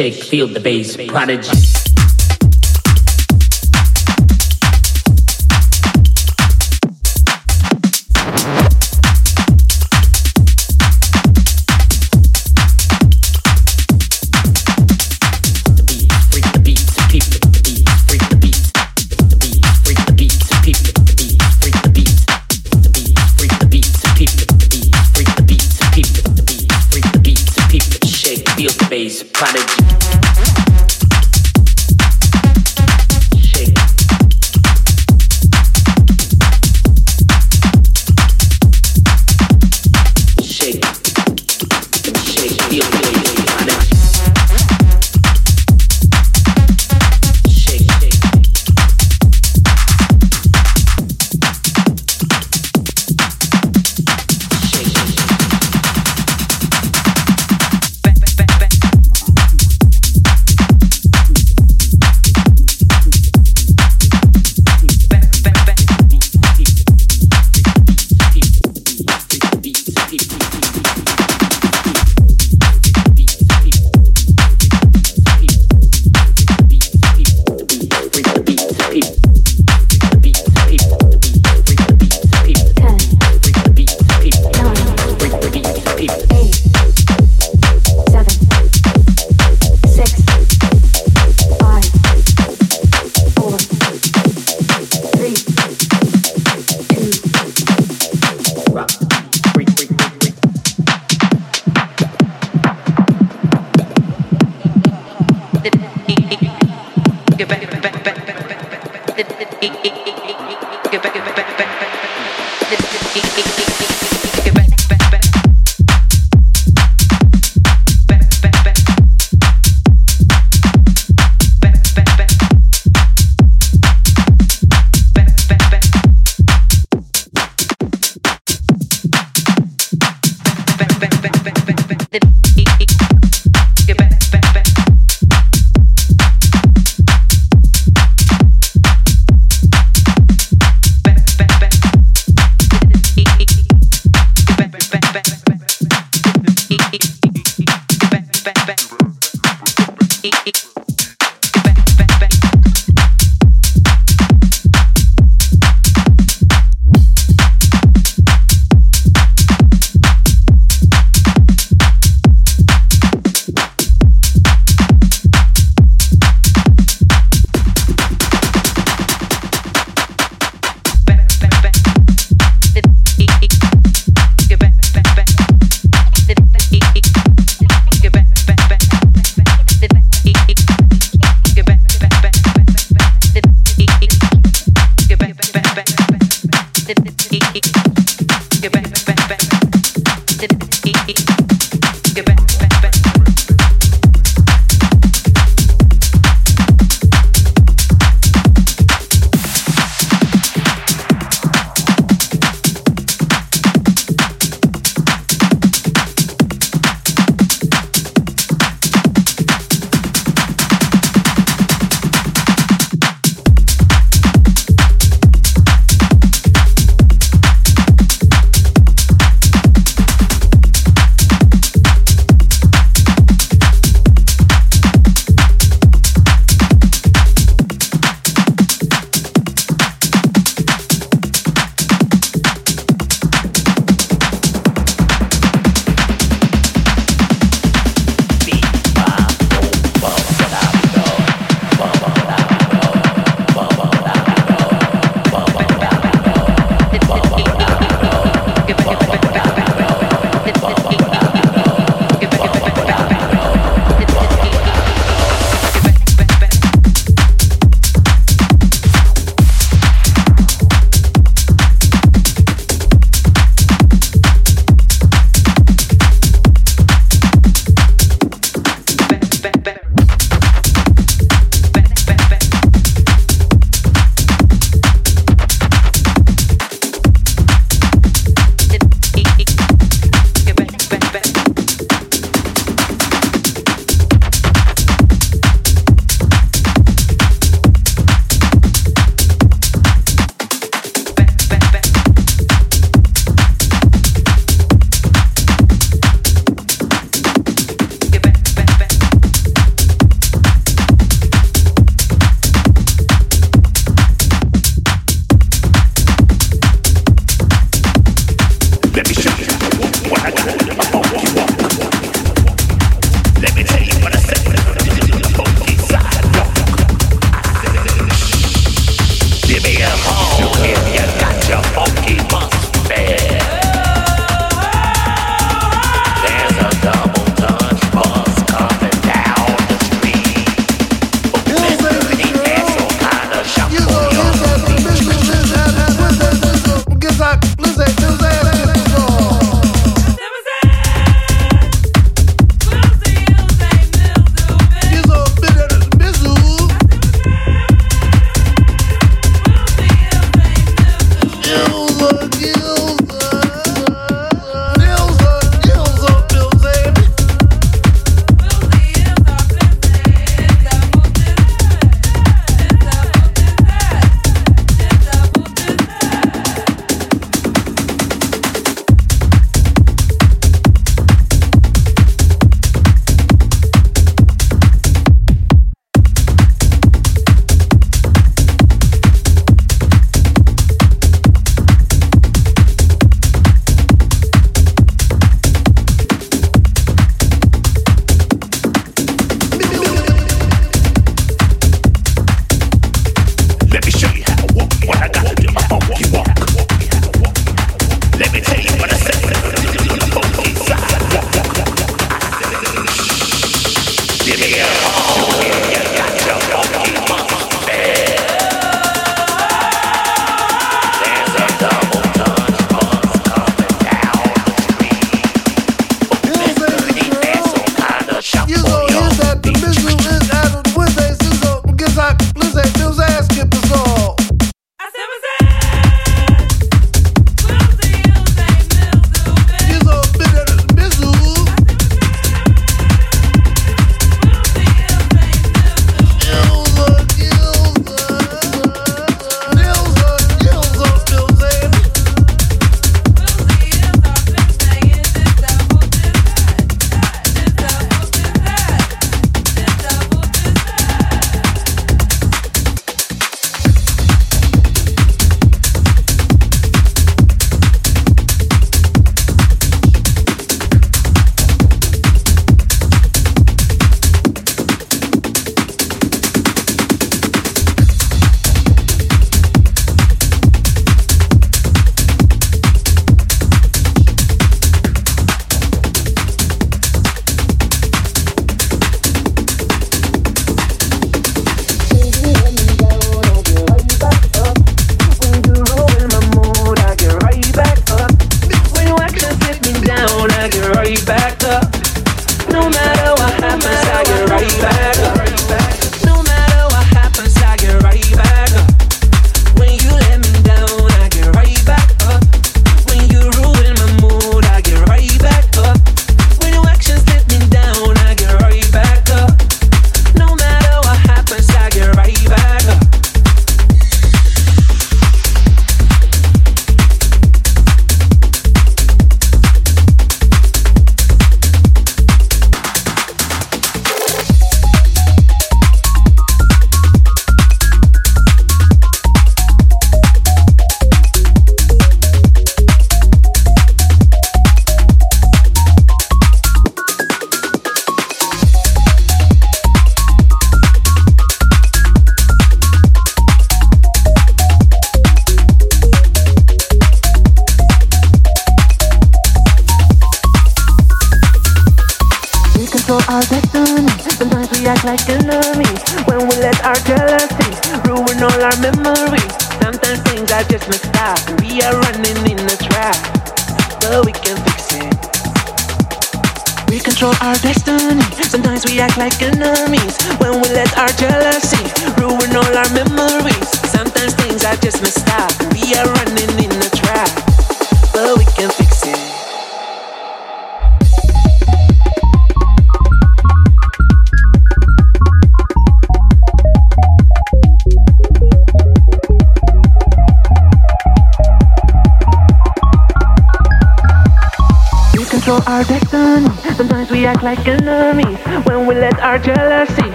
shake, feel the bass. Prodigy. get back, it.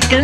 Back up.